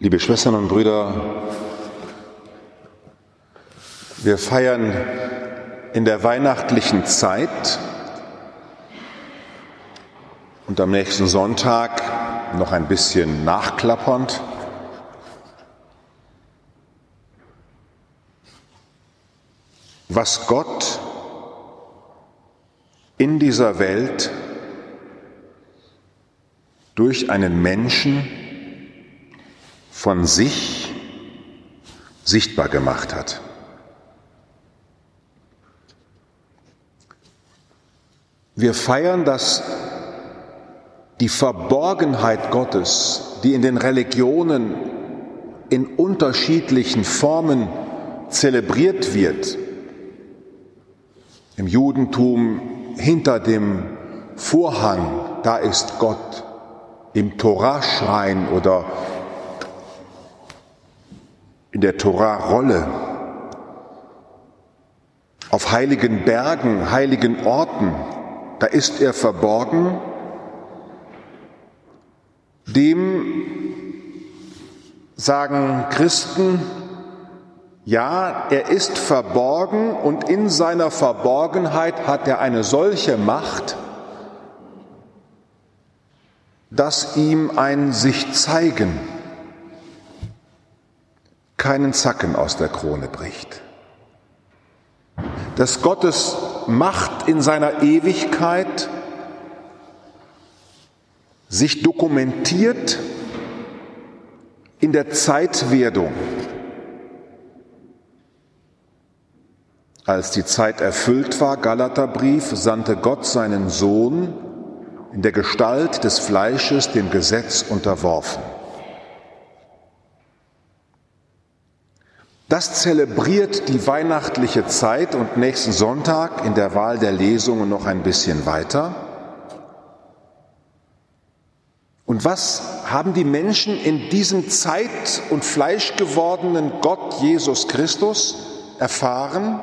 Liebe Schwestern und Brüder, wir feiern in der weihnachtlichen Zeit und am nächsten Sonntag noch ein bisschen nachklappernd. Was Gott in dieser Welt durch einen Menschen von sich sichtbar gemacht hat. Wir feiern, dass die Verborgenheit Gottes, die in den Religionen in unterschiedlichen Formen zelebriert wird, im Judentum hinter dem Vorhang, da ist Gott, im Toraschrein oder in der Torahrolle, auf heiligen Bergen, heiligen Orten, da ist er verborgen, dem sagen Christen, ja, er ist verborgen und in seiner Verborgenheit hat er eine solche Macht, dass ihm ein sich zeigen keinen Zacken aus der Krone bricht. Dass Gottes Macht in seiner Ewigkeit sich dokumentiert in der Zeitwerdung. Als die Zeit erfüllt war, Galaterbrief, sandte Gott seinen Sohn in der Gestalt des Fleisches dem Gesetz unterworfen. Das zelebriert die weihnachtliche Zeit und nächsten Sonntag in der Wahl der Lesungen noch ein bisschen weiter. Und was haben die Menschen in diesem Zeit- und fleischgewordenen Gott Jesus Christus erfahren?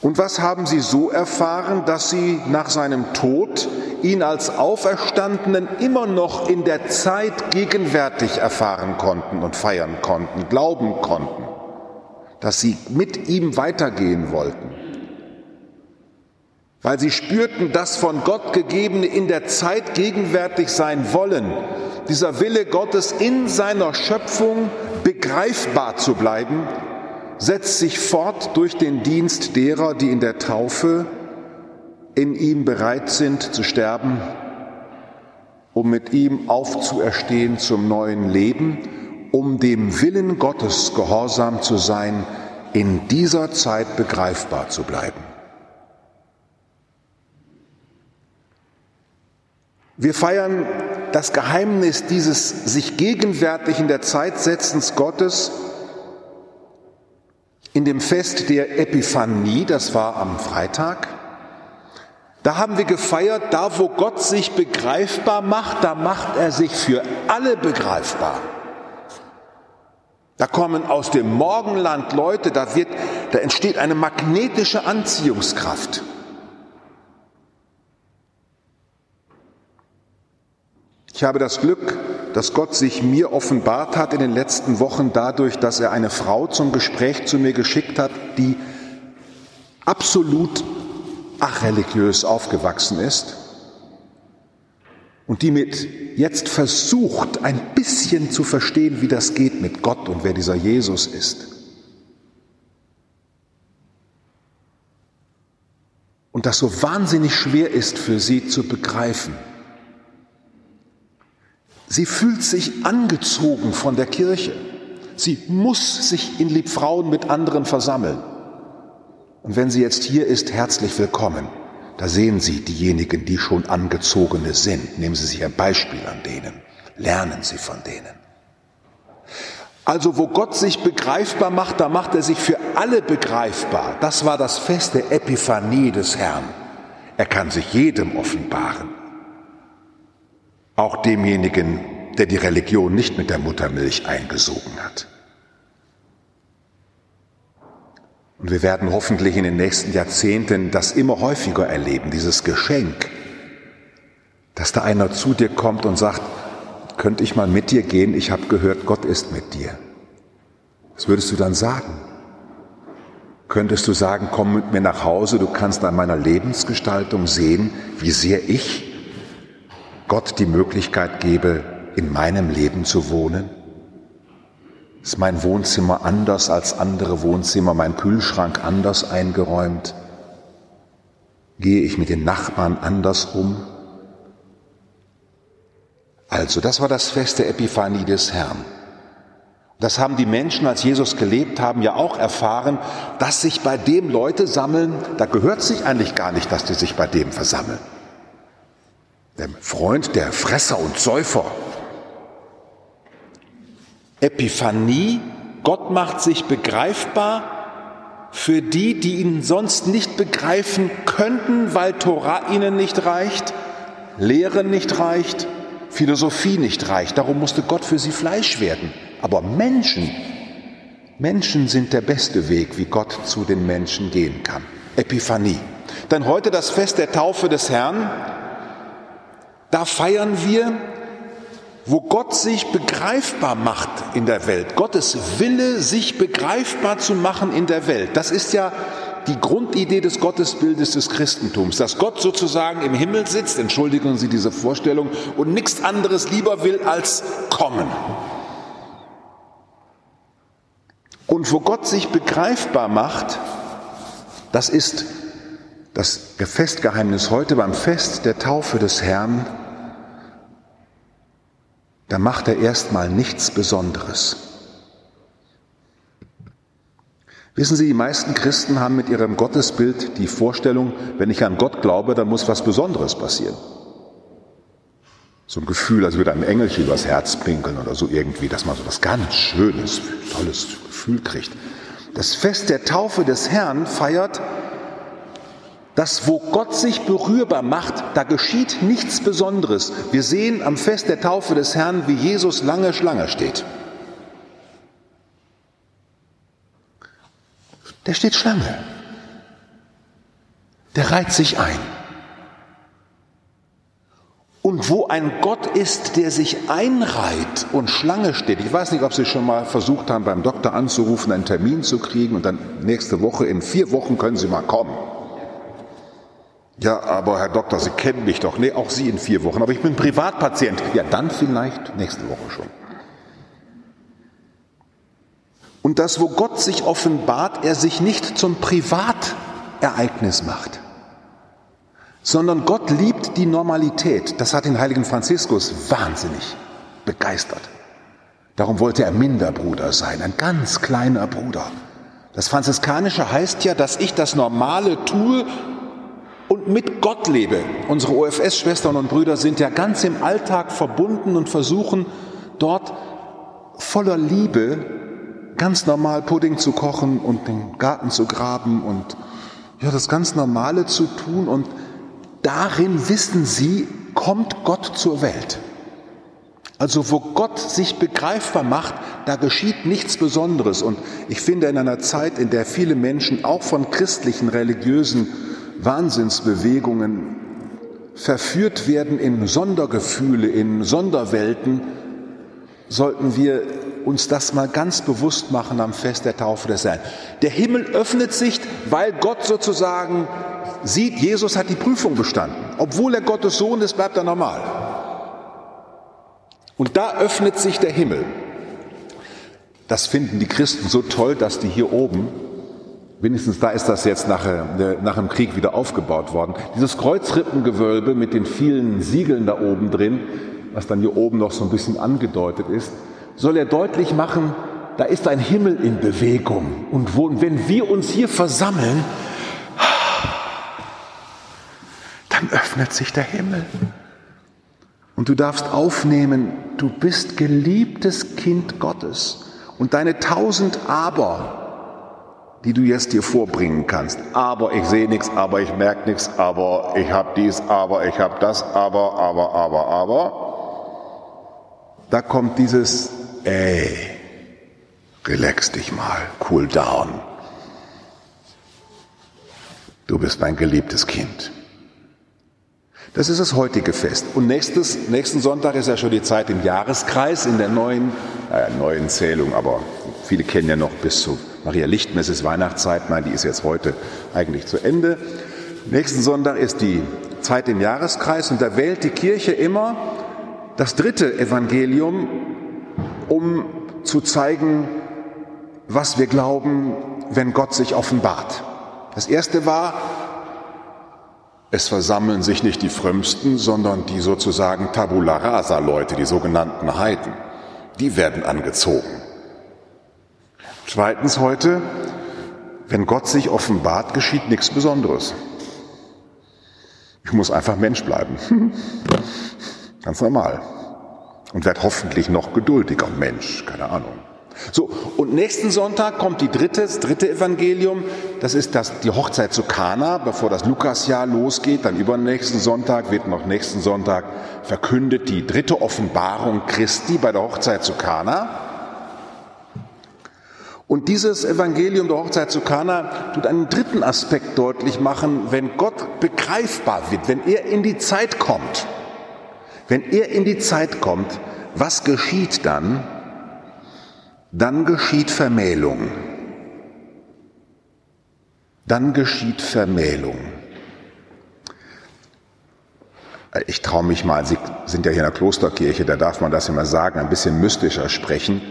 Und was haben sie so erfahren, dass sie nach seinem Tod ihn als Auferstandenen immer noch in der Zeit gegenwärtig erfahren konnten und feiern konnten, glauben konnten, dass sie mit ihm weitergehen wollten? Weil sie spürten, dass von Gott gegebene in der Zeit gegenwärtig sein wollen, dieser Wille Gottes in seiner Schöpfung begreifbar zu bleiben setzt sich fort durch den Dienst derer, die in der Taufe in ihm bereit sind zu sterben, um mit ihm aufzuerstehen zum neuen Leben, um dem Willen Gottes gehorsam zu sein, in dieser Zeit begreifbar zu bleiben. Wir feiern das Geheimnis dieses sich gegenwärtig in der Zeit setzens Gottes in dem Fest der Epiphanie, das war am Freitag, da haben wir gefeiert, da wo Gott sich begreifbar macht, da macht er sich für alle begreifbar. Da kommen aus dem Morgenland Leute, da, wird, da entsteht eine magnetische Anziehungskraft. Ich habe das Glück, dass Gott sich mir offenbart hat in den letzten Wochen dadurch, dass er eine Frau zum Gespräch zu mir geschickt hat, die absolut achreligiös aufgewachsen ist und die mit jetzt versucht, ein bisschen zu verstehen, wie das geht mit Gott und wer dieser Jesus ist. Und das so wahnsinnig schwer ist für sie zu begreifen. Sie fühlt sich angezogen von der Kirche. Sie muss sich in Liebfrauen mit anderen versammeln. Und wenn sie jetzt hier ist, herzlich willkommen. Da sehen Sie diejenigen, die schon angezogene sind. Nehmen Sie sich ein Beispiel an denen. Lernen Sie von denen. Also wo Gott sich begreifbar macht, da macht er sich für alle begreifbar. Das war das Fest der Epiphanie des Herrn. Er kann sich jedem offenbaren auch demjenigen, der die Religion nicht mit der Muttermilch eingesogen hat. Und wir werden hoffentlich in den nächsten Jahrzehnten das immer häufiger erleben, dieses Geschenk, dass da einer zu dir kommt und sagt, könnte ich mal mit dir gehen? Ich habe gehört, Gott ist mit dir. Was würdest du dann sagen? Könntest du sagen, komm mit mir nach Hause, du kannst an meiner Lebensgestaltung sehen, wie sehr ich Gott die Möglichkeit gebe, in meinem Leben zu wohnen? Ist mein Wohnzimmer anders als andere Wohnzimmer, mein Kühlschrank anders eingeräumt? Gehe ich mit den Nachbarn anders um? Also, das war das Fest der Epiphanie des Herrn. Das haben die Menschen, als Jesus gelebt haben, ja auch erfahren, dass sich bei dem Leute sammeln, da gehört sich eigentlich gar nicht, dass die sich bei dem versammeln. Der Freund der Fresser und Säufer. Epiphanie, Gott macht sich begreifbar für die, die ihn sonst nicht begreifen könnten, weil Torah ihnen nicht reicht, Lehren nicht reicht, Philosophie nicht reicht. Darum musste Gott für sie Fleisch werden. Aber Menschen, Menschen sind der beste Weg, wie Gott zu den Menschen gehen kann. Epiphanie. Dann heute das Fest der Taufe des Herrn. Da feiern wir, wo Gott sich begreifbar macht in der Welt. Gottes Wille, sich begreifbar zu machen in der Welt. Das ist ja die Grundidee des Gottesbildes des Christentums, dass Gott sozusagen im Himmel sitzt, entschuldigen Sie diese Vorstellung, und nichts anderes lieber will als kommen. Und wo Gott sich begreifbar macht, das ist das Festgeheimnis heute beim Fest der Taufe des Herrn, da macht er erstmal nichts Besonderes. Wissen Sie, die meisten Christen haben mit ihrem Gottesbild die Vorstellung, wenn ich an Gott glaube, dann muss was Besonderes passieren. So ein Gefühl, als würde ein Engelchen übers Herz pinkeln oder so irgendwie, dass man so was ganz Schönes, tolles Gefühl kriegt. Das Fest der Taufe des Herrn feiert, dass wo Gott sich berührbar macht, da geschieht nichts Besonderes. Wir sehen am Fest der Taufe des Herrn, wie Jesus lange Schlange steht. Der steht Schlange. Der reiht sich ein. Und wo ein Gott ist, der sich einreiht und Schlange steht, ich weiß nicht, ob Sie schon mal versucht haben, beim Doktor anzurufen, einen Termin zu kriegen und dann nächste Woche, in vier Wochen können Sie mal kommen. Ja, aber Herr Doktor, Sie kennen mich doch. Nee, auch Sie in vier Wochen. Aber ich bin Privatpatient. Ja, dann vielleicht nächste Woche schon. Und das, wo Gott sich offenbart, er sich nicht zum Privatereignis macht, sondern Gott liebt die Normalität. Das hat den heiligen Franziskus wahnsinnig begeistert. Darum wollte er Minderbruder sein, ein ganz kleiner Bruder. Das Franziskanische heißt ja, dass ich das Normale tue und mit Gott lebe. Unsere OFS-Schwestern und Brüder sind ja ganz im Alltag verbunden und versuchen dort voller Liebe ganz normal Pudding zu kochen und den Garten zu graben und ja, das ganz Normale zu tun und darin wissen sie, kommt Gott zur Welt. Also wo Gott sich begreifbar macht, da geschieht nichts Besonderes. Und ich finde in einer Zeit, in der viele Menschen auch von christlichen, religiösen Wahnsinnsbewegungen verführt werden in Sondergefühle, in Sonderwelten, sollten wir uns das mal ganz bewusst machen am Fest der Taufe des Herrn. Der Himmel öffnet sich, weil Gott sozusagen sieht, Jesus hat die Prüfung bestanden. Obwohl er Gottes Sohn ist, bleibt er normal. Und da öffnet sich der Himmel. Das finden die Christen so toll, dass die hier oben, wenigstens da ist das jetzt nach, äh, nach dem Krieg wieder aufgebaut worden, dieses Kreuzrippengewölbe mit den vielen Siegeln da oben drin, was dann hier oben noch so ein bisschen angedeutet ist, soll er deutlich machen, da ist ein Himmel in Bewegung. Und wenn wir uns hier versammeln, dann öffnet sich der Himmel. Und du darfst aufnehmen, du bist geliebtes Kind Gottes. Und deine tausend Aber, die du jetzt dir vorbringen kannst. Aber ich sehe nichts, aber ich merke nichts, aber ich habe dies, aber ich habe das, aber, aber, aber, aber. Da kommt dieses ey, relax dich mal, cool down. Du bist mein geliebtes Kind. Das ist das heutige Fest. Und nächstes, nächsten Sonntag ist ja schon die Zeit im Jahreskreis in der neuen, äh, neuen Zählung, aber viele kennen ja noch bis zu Maria Lichtmesse ist Weihnachtszeit, nein, die ist jetzt heute eigentlich zu Ende. Nächsten Sonntag ist die Zeit im Jahreskreis und da wählt die Kirche immer das dritte Evangelium, um zu zeigen, was wir glauben, wenn Gott sich offenbart. Das erste war, es versammeln sich nicht die Frömmsten, sondern die sozusagen Tabula rasa Leute, die sogenannten Heiden. Die werden angezogen. Zweitens heute, wenn Gott sich offenbart, geschieht nichts Besonderes. Ich muss einfach Mensch bleiben. Ganz normal. Und werde hoffentlich noch geduldiger Mensch, keine Ahnung. So, und nächsten Sonntag kommt die dritte, das dritte Evangelium. Das ist das, die Hochzeit zu Kana, bevor das Lukasjahr losgeht. Dann übernächsten Sonntag wird noch nächsten Sonntag verkündet die dritte Offenbarung Christi bei der Hochzeit zu Kana. Und dieses Evangelium der Hochzeit zu Kana tut einen dritten Aspekt deutlich machen, wenn Gott begreifbar wird, wenn er in die Zeit kommt. Wenn er in die Zeit kommt, was geschieht dann? Dann geschieht Vermählung. Dann geschieht Vermählung. Ich traue mich mal, Sie sind ja hier in der Klosterkirche, da darf man das immer sagen, ein bisschen mystischer sprechen.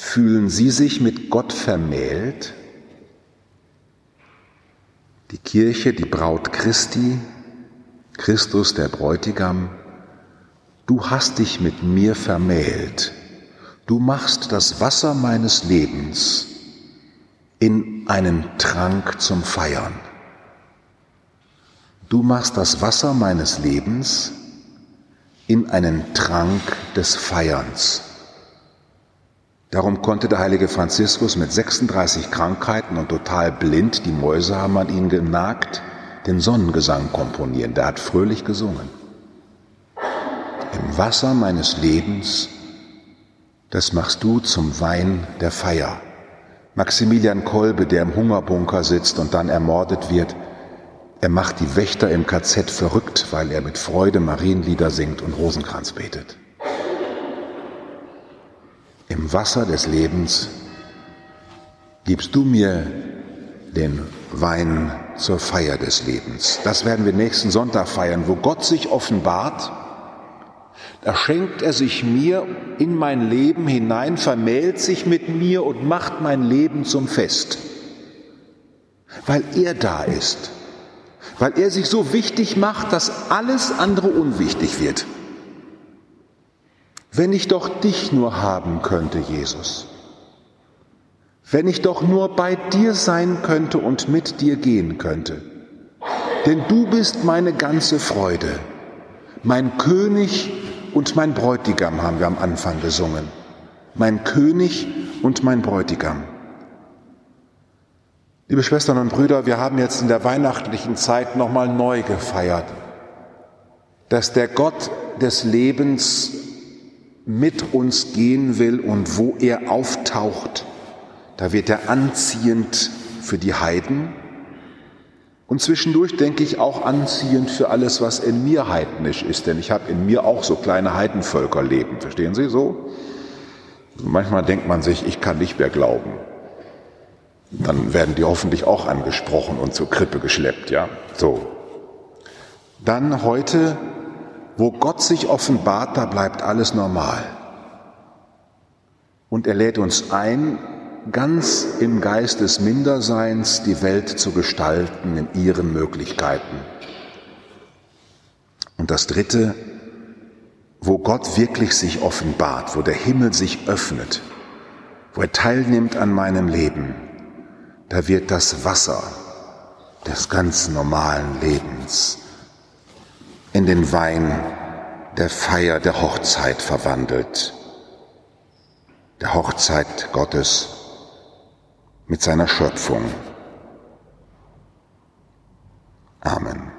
Fühlen Sie sich mit Gott vermählt? Die Kirche, die Braut Christi, Christus der Bräutigam, du hast dich mit mir vermählt. Du machst das Wasser meines Lebens in einen Trank zum Feiern. Du machst das Wasser meines Lebens in einen Trank des Feierns. Darum konnte der heilige Franziskus mit 36 Krankheiten und total blind, die Mäuse haben an ihn genagt, den Sonnengesang komponieren. Der hat fröhlich gesungen. Im Wasser meines Lebens, das machst du zum Wein der Feier. Maximilian Kolbe, der im Hungerbunker sitzt und dann ermordet wird, er macht die Wächter im KZ verrückt, weil er mit Freude Marienlieder singt und Rosenkranz betet Wasser des Lebens gibst du mir den Wein zur Feier des Lebens. Das werden wir nächsten Sonntag feiern, wo Gott sich offenbart. Da schenkt er sich mir in mein Leben hinein, vermählt sich mit mir und macht mein Leben zum Fest. Weil er da ist. Weil er sich so wichtig macht, dass alles andere unwichtig wird. Wenn ich doch dich nur haben könnte, Jesus. Wenn ich doch nur bei dir sein könnte und mit dir gehen könnte. Denn du bist meine ganze Freude. Mein König und mein Bräutigam haben wir am Anfang gesungen. Mein König und mein Bräutigam. Liebe Schwestern und Brüder, wir haben jetzt in der weihnachtlichen Zeit nochmal neu gefeiert, dass der Gott des Lebens mit uns gehen will und wo er auftaucht, da wird er anziehend für die Heiden und zwischendurch denke ich auch anziehend für alles, was in mir heidnisch ist, denn ich habe in mir auch so kleine Heidenvölker leben, verstehen Sie so? Manchmal denkt man sich, ich kann nicht mehr glauben. Dann werden die hoffentlich auch angesprochen und zur Krippe geschleppt, ja? So. Dann heute wo Gott sich offenbart, da bleibt alles normal. Und er lädt uns ein, ganz im Geist des Minderseins die Welt zu gestalten in ihren Möglichkeiten. Und das Dritte, wo Gott wirklich sich offenbart, wo der Himmel sich öffnet, wo er teilnimmt an meinem Leben, da wird das Wasser des ganz normalen Lebens in den Wein der Feier der Hochzeit verwandelt, der Hochzeit Gottes mit seiner Schöpfung. Amen.